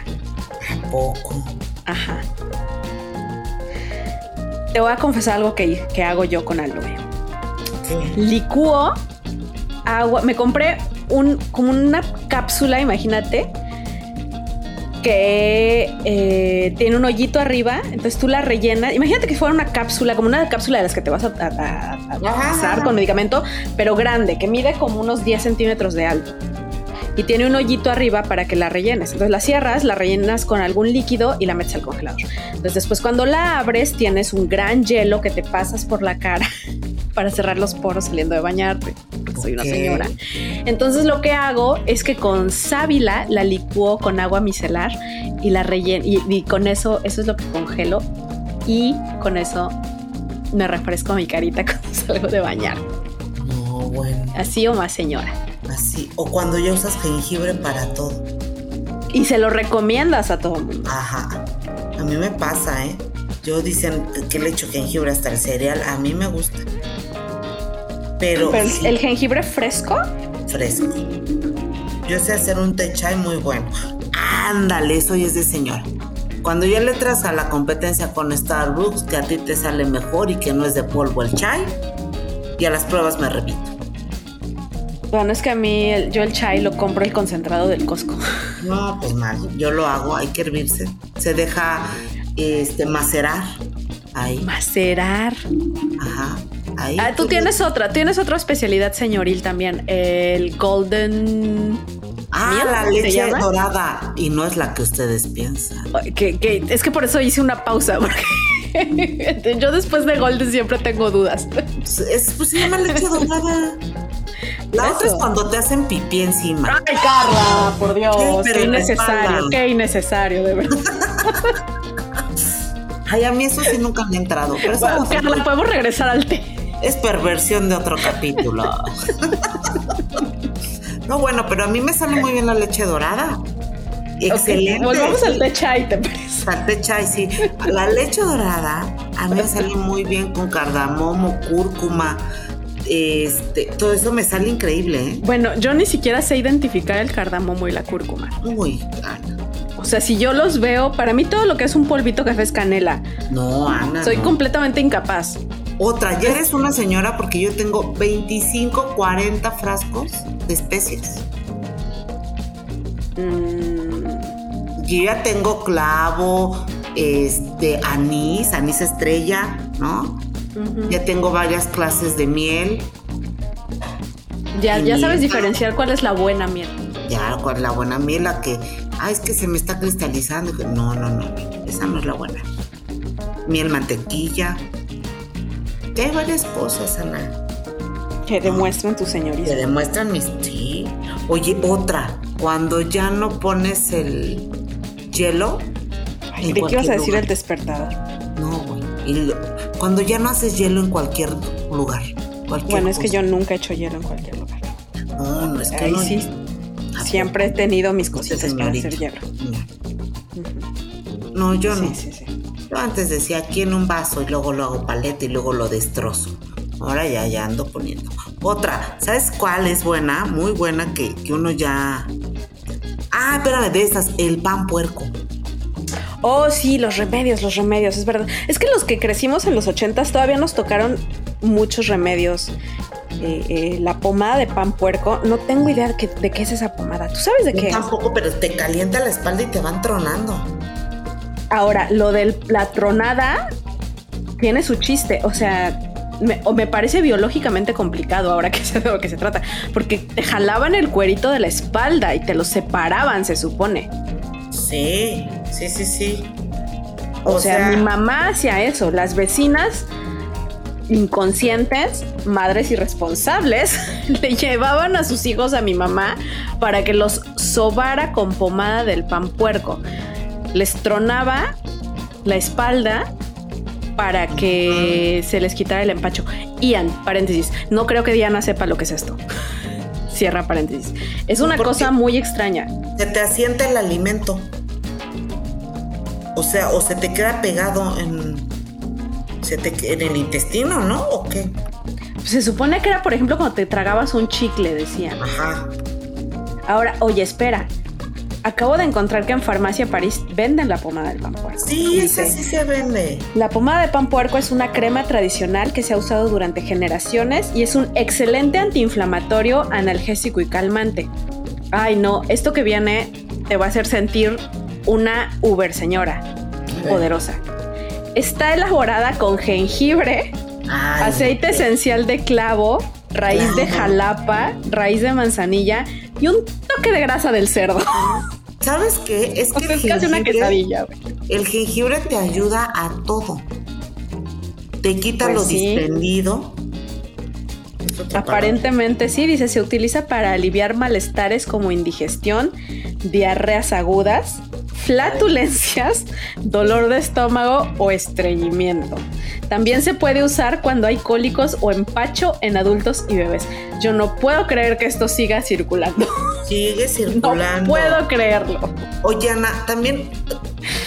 ¿A poco? Ajá. Te voy a confesar algo que, que hago yo con aloe. ¿Qué? Licúo agua. Me compré un, como una cápsula, imagínate, que eh, tiene un hoyito arriba. Entonces tú la rellenas. Imagínate que fuera una cápsula, como una cápsula de las que te vas a, pasar con medicamento, pero grande, que mide como unos 10 centímetros de alto. Y tiene un hoyito arriba para que la rellenes. Entonces la cierras, la rellenas con algún líquido y la metes al congelador. Entonces después cuando la abres tienes un gran hielo que te pasas por la cara para cerrar los poros saliendo de bañarte, porque soy una señora. Entonces lo que hago es que con sábila la licuo con agua micelar y la relleno y, con eso, eso es lo que congelo y con eso me refresco mi carita cuando salgo de bañar. No, bueno. Así o más señora. Así, o cuando ya usas jengibre para todo. Y se lo recomiendas a todo el mundo. Ajá. A mí me pasa, ¿eh? Yo dicen que le echo jengibre hasta el cereal. A mí me gusta. Pero, el jengibre fresco. Fresco. Yo sé hacer un té chai muy bueno. Ándale, eso ya es de señora. Cuando ya le traes a la competencia con Starbucks, que a ti te sale mejor y que no es de polvo el chai, y a las pruebas me repito. Bueno, es que a mí el- yo el chai lo compro el concentrado del Costco. No, pues mal, yo lo hago, hay que hervirse. Se deja este macerar. Ahí, Macerar. ajá. Ahí. Ah, tú tienes otra, tienes otra especialidad señoril también, el Golden... Ah, ¿Miel? la ¿Se leche dorada. Y no es la que ustedes piensan. Que, que- es que por eso hice una pausa, porque yo después de Golden siempre tengo dudas. Es, pues se llama leche dorada. La otra es cuando te hacen pipí encima. Ay, Carla, por Dios, Sí, qué innecesario, qué innecesario, de verdad. Ay, a mí eso sí nunca me ha entrado. Pero eso Bueno, Carla, podemos regresar al té. es perversión de otro capítulo. no, bueno, pero a mí me sale muy bien la leche dorada. Excelente. Ok, volvamos al té chai, ¿te parece? Al chai, sí. La leche dorada a mí me sale muy bien con cardamomo, cúrcuma. Este, todo eso me sale increíble, ¿eh? Bueno, yo ni siquiera sé identificar el cardamomo y la cúrcuma. Uy, Ana. O sea, si yo los veo, para mí todo lo que es un polvito café es canela. No, Ana. Soy no. completamente incapaz. Otra, ya eres una señora porque yo tengo 25, 40 frascos de especias. Mm, Yo ya tengo clavo, este, anís, anís estrella, ¿no? Ya tengo varias clases de miel. Ya, ya sabes diferenciar cuál es la buena miel. Ya, con la buena miel, la que, ah, es que se me está cristalizando. No, no, no, esa no es la buena. Miel mantequilla. Ya hay varias cosas, Ana. Que demuestran tu Te señorismo. demuestran mis. Sí. Oye, otra. Cuando ya no pones el hielo. Ay, ¿De qué ibas a decir lugar. el despertador? No, güey. Y lo- cuando ya no haces hielo en cualquier lugar. Cualquier Bueno, es que yo nunca he hecho hielo en cualquier lugar. No, no es que Ahí no. sí, ¿A siempre he tenido mis poco? cositas para hacer hielo. No. No, yo no. Sí, sí, sí. Yo antes decía aquí en un vaso y luego lo hago paleta y luego lo destrozo. Ahora ya, ya ando poniendo. Otra, ¿sabes cuál es buena? Muy buena que, que uno ya. Ah, espérame, de esas, el pan puerco. Oh, sí, los remedios, los remedios, es verdad. Es que los que crecimos en los ochentas todavía nos tocaron muchos remedios. Eh, eh, la pomada de pan puerco, no tengo idea de qué, de qué es esa pomada. ¿Tú sabes de Yo qué es? tampoco, pero te calienta la espalda y te van tronando. Ahora, lo de la tronada tiene su chiste. O sea, me, o me parece biológicamente complicado ahora que sé de lo que se trata. Porque te jalaban el cuerito de la espalda y te lo separaban, se supone. Sí, sí, sí, sí. O, sea, mi mamá hacía eso. Las vecinas inconscientes, madres irresponsables, le llevaban a sus hijos a mi mamá para que los sobara con pomada del pan puerco. Les tronaba la espalda para que se les quitara el empacho. Ian, paréntesis, no creo que Diana sepa lo que es esto. Cierra paréntesis. Es una ¿Por cosa muy extraña. se te asienta el alimento. O sea, o se te queda pegado en, se te, en el intestino, ¿no? ¿O qué? Se supone que era, por ejemplo, cuando te tragabas un chicle, decían. Ajá. Ahora, oye, espera. Acabo de encontrar que en Farmacia París venden la pomada del pan puerco. Sí, esa sí se vende. La pomada de pan puerco es una crema tradicional que se ha usado durante generaciones y es un excelente antiinflamatorio, analgésico y calmante. Ay, no, esto que viene te va a hacer sentir una Uber señora poderosa. Está elaborada con jengibre, Ay, aceite esencial de clavo, raíz de jalapa, raíz de manzanilla y un toque de grasa del cerdo. ¿Sabes qué? Es O que sea, el es casi una quesadilla. el jengibre te ayuda a todo. Te quita Pues lo sí. distendido. Aparentemente sí, dice, se utiliza para aliviar malestares como indigestión, diarreas agudas, flatulencias, dolor de estómago o estreñimiento. También se puede usar cuando hay cólicos o empacho en adultos y bebés. Yo no puedo creer que esto siga circulando. Sigue No circulando. puedo creerlo. Oye, Ana, también,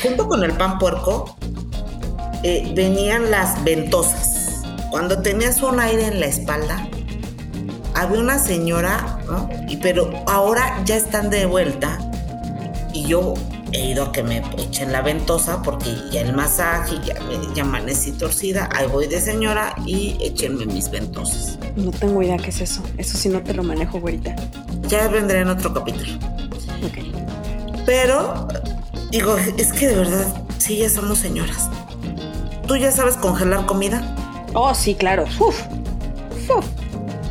junto con el pan puerco, eh, venían las ventosas. Cuando tenías un aire en la espalda, había una señora, ¿no? Y, pero ahora ya están de vuelta. Y yo he ido a que me echen la ventosa porque ya el masaje, ya, ya amanecí torcida, ahí voy de señora y échenme mis ventosas. No tengo idea qué es eso. Eso sí no te lo manejo, güerita. Ya vendré en otro capítulo. Ok. Pero, digo, es que de verdad, sí, ya somos señoras. ¿Tú ya sabes congelar comida? Oh, sí, claro. Uf. Uf.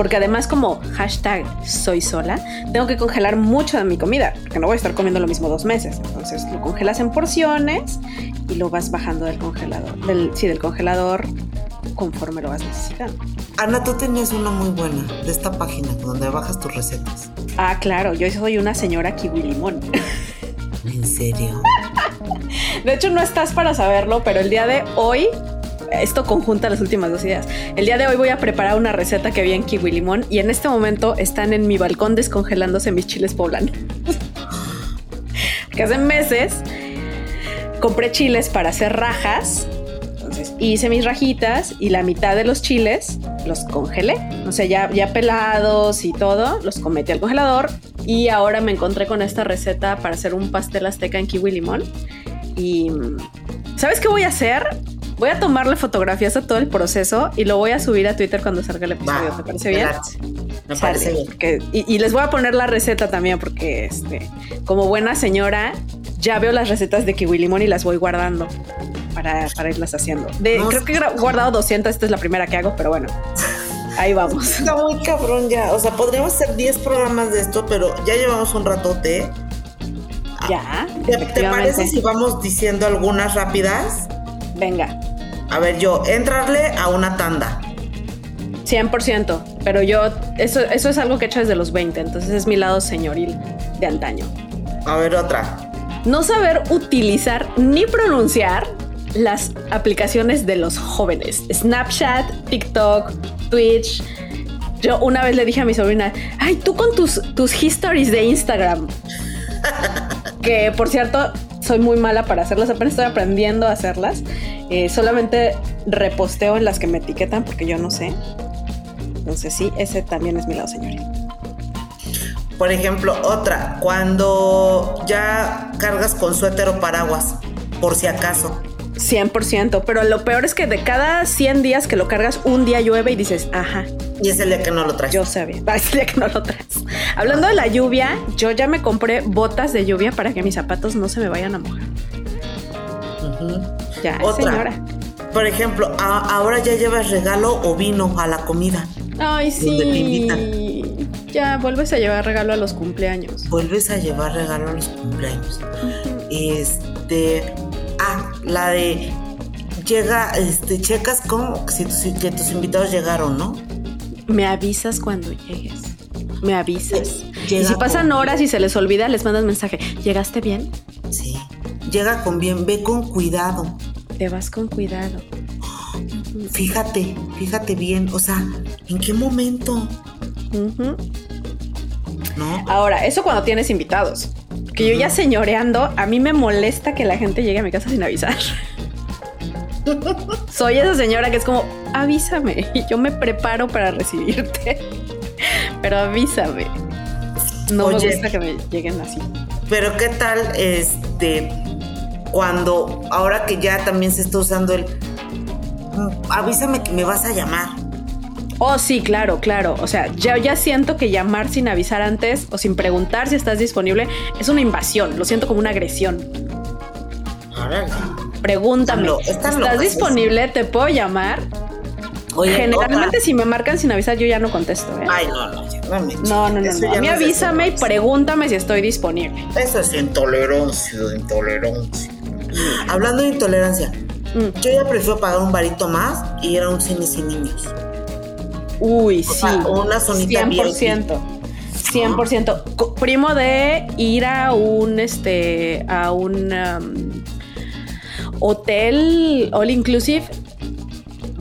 Porque además como hashtag soy sola, tengo que congelar mucho de mi comida, porque no voy a estar comiendo lo mismo dos meses. Entonces lo congelas en porciones y lo vas bajando del congelador, del, sí, del congelador conforme lo vas necesitando. Ana, tú tenías una muy buena de esta página donde bajas tus recetas. Ah, claro, yo soy una señora kiwi limón. ¿En serio? De hecho, no estás para saberlo, pero el día de hoy, esto conjunta las últimas dos ideas. El día de hoy voy a preparar una receta que vi en Kiwi Limón y en este momento están en mi balcón descongelándose mis chiles poblanos. que hace meses compré chiles para hacer rajas. Entonces hice mis rajitas y la mitad de los chiles los congelé. O sea, ya, ya pelados y todo, los cometí al congelador. Y ahora me encontré con esta receta para hacer un pastel azteca en kiwi limón. Y ¿sabes qué voy a hacer? Voy a tomarle fotografías a todo el proceso y lo voy a subir a Twitter cuando salga el episodio. Va, ¿Te parece bien? Me parece bien. porque- y, y les voy a poner la receta también porque este, como buena señora ya veo las recetas de kiwi limón y las voy guardando para, para irlas haciendo. De- No, creo que he guardado 200, esta es la primera que hago, pero bueno, ahí vamos. Está muy cabrón ya. O sea, podríamos hacer 10 programas de esto, pero ya llevamos un ratote. Ya, ¿Te, parece si vamos diciendo algunas rápidas? Venga, A ver, yo, entrarle a una tanda. 100%, pero yo, eso, eso es algo que he hecho desde los 20, entonces es mi lado señoril de antaño. A ver, otra. No saber utilizar ni pronunciar las aplicaciones de los jóvenes. Snapchat, TikTok, Twitch. Yo una vez le dije a mi sobrina, ay, tú con tus, tus histories de Instagram. que por cierto, soy muy mala para hacerlas, apenas estoy aprendiendo a hacerlas. Eh, solamente reposteo en las que me etiquetan porque yo no sé. Entonces sí, ese también es mi lado señoril. Por ejemplo, otra. Cuando ya cargas con suéter o paraguas, por si acaso. 100%, pero lo peor es que de cada 100 días que lo cargas, un día llueve y dices, ajá, Y es el día que no lo traes. yo sabía, parecía que no lo traes. Hablando de la lluvia, yo ya me compré botas de lluvia para que mis zapatos no se me vayan a mojar. Ujú. Ya, Otra. señora. Por ejemplo, a- ahora ya llevas regalo o vino a la comida. Ay, te sí. Ya vuelves a llevar regalo a los cumpleaños. Vuelves a llevar regalo a los cumpleaños. Este. Ah, la de. Llega, este, checas cómo, si que tus invitados llegaron, ¿no? Me avisas cuando llegues. Me avisas. y si pasan con- horas y se les olvida, les mandas mensaje. ¿Llegaste bien? Sí. Llega con bien, ve con cuidado. Te vas con cuidado. Fíjate, fíjate bien. O sea, ¿en qué momento? ¿No? Ahora, eso cuando tienes invitados. Que yo ya señoreando, a mí me molesta que la gente llegue a mi casa sin avisar. Soy esa señora que es como, avísame y yo me preparo para recibirte. Pero avísame. No Oye. me gusta que me lleguen así. Pero qué tal, este, cuando, ahora que ya también se está usando el, "Mm, avísame que me vas a llamar. Oh, sí, claro, claro. O sea, ya, ya siento que llamar sin avisar antes o sin preguntar si estás disponible es una invasión. Lo siento como una agresión. Pregúntame. ¿Estás locas, disponible? ¿Te puedo llamar? Oye, Generalmente otra. si me marcan sin avisar yo ya no contesto. ¿eh? Ay, no, no, ya, no me No, no, no, no. A mí avísame y pregúntame si estoy disponible. Eso es intolerancia, intolerancia. Hablando de intolerancia, Mm. yo ya prefiero pagar un varito más y ir a un cine sin niños. Uy, O sí. sea, una zonita 100%. 100%. Co- Primo de ir a un este a un um, hotel all inclusive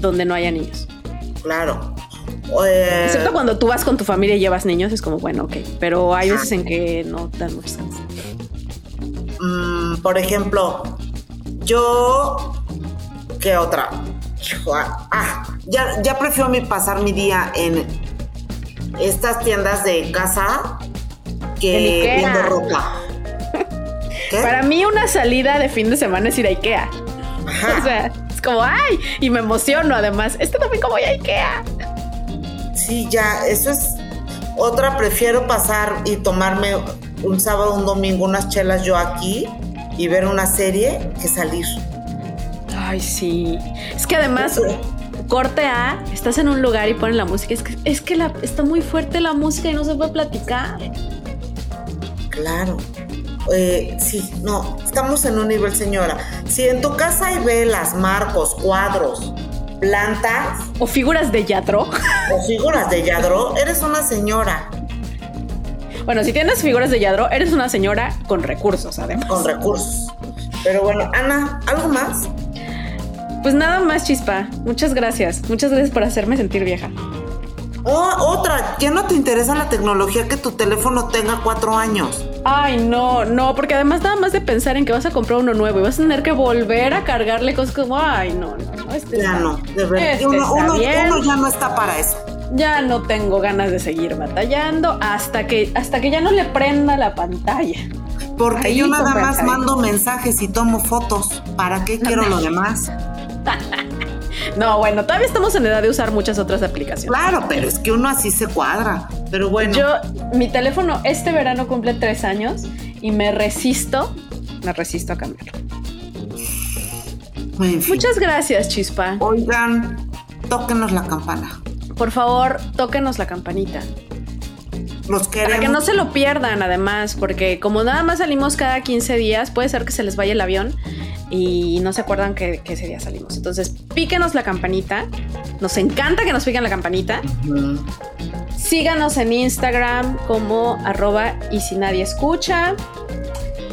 donde no haya niños. Claro. Eh, Excepto cuando tú vas con tu familia y llevas niños, es como, bueno, ok. Pero hay veces en que no dan muchas ganas. mm, por ejemplo, yo. ¿Qué otra? Ah, ah, ya, ya prefiero mi pasar mi día en estas tiendas de casa que viendo ropa. Para mí una salida de fin de semana es ir a Ikea. O sea, es como, ay, y me emociono además. Este domingo voy a Ikea. Sí, ya, eso es otra. Prefiero pasar y tomarme un sábado, un domingo, unas chelas yo aquí y ver una serie que salir. Ay, sí. Es que además, corte A, estás en un lugar y ponen la música. Es que, es que la, está muy fuerte la música y no se puede platicar. Claro. Eh, sí, no, estamos en un nivel, señora. Si en tu casa hay velas, marcos, cuadros, plantas. O figuras de yadro. O figuras de yadro, eres una señora. Bueno, si tienes figuras de yadro, eres una señora con recursos, además. Con recursos. Pero bueno, Ana, ¿algo más? Pues nada más, chispa. Muchas gracias. Muchas gracias por hacerme sentir vieja. Oh, otra, ¿ya no te interesa la tecnología que tu teléfono tenga cuatro años? Ay, no, no, porque además nada más de pensar en que vas a comprar uno nuevo y vas a tener que volver a cargarle cosas como, ay, no, no, no, este Ya no, de verdad. Este uno, uno, ya no está para eso. Ya no tengo ganas de seguir batallando hasta que, hasta que ya no le prenda la pantalla. Porque yo nada más mando mensajes y tomo fotos. ¿Para qué quiero lo demás? no, bueno, todavía estamos en edad de usar muchas otras aplicaciones. Claro, pero es que uno así se cuadra. Pero bueno. Yo, mi teléfono este verano cumple tres años y me resisto, me resisto a cambiarlo. Muchas gracias, Chispa. Oigan, tóquenos la campana. Por favor, tóquenos la campanita. Los queremos. Para que no se lo pierdan, además, porque como nada más salimos cada 15 días, puede ser que se les vaya el avión y no se acuerdan que, ese día salimos. Entonces, píquenos la campanita. Nos encanta que nos piquen la campanita. Síganos en Instagram como arroba y si nadie escucha.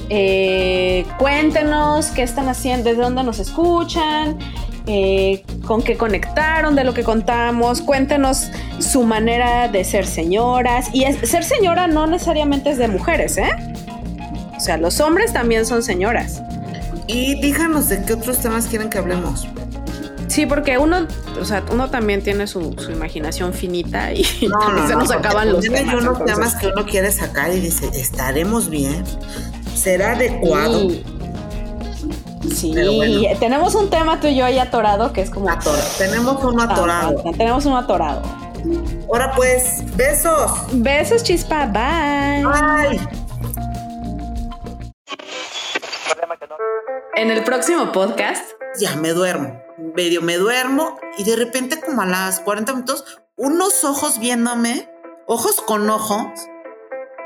Eh, cuéntenos qué están haciendo, desde dónde nos escuchan, eh, con qué conectaron de lo que contamos. Cuéntenos su manera de ser señoras. Y ser señora no necesariamente es de mujeres, ¿eh? O sea, los hombres también son señoras. Y díganos de qué otros temas quieren que hablemos. Sí, porque uno, o sea, uno también tiene su, imaginación finita y se nos acaban los temas. Hay unos temas que uno quiere sacar y dice, ¿estaremos bien? ¿Será adecuado? Sí, tenemos un tema tú y yo ahí atorado que es como... Tenemos uno atorado. tenemos uno atorado. Ahora pues, besos. Besos, chispa. Bye. Bye. En el próximo podcast. Ya me duermo. Medio me duermo y de repente, como a las 40 minutos, unos ojos viéndome, ojos con ojos,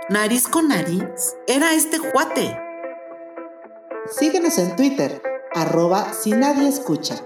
nariz con nariz. Era este cuate. Síguenos en Twitter, arroba si nadie escucha.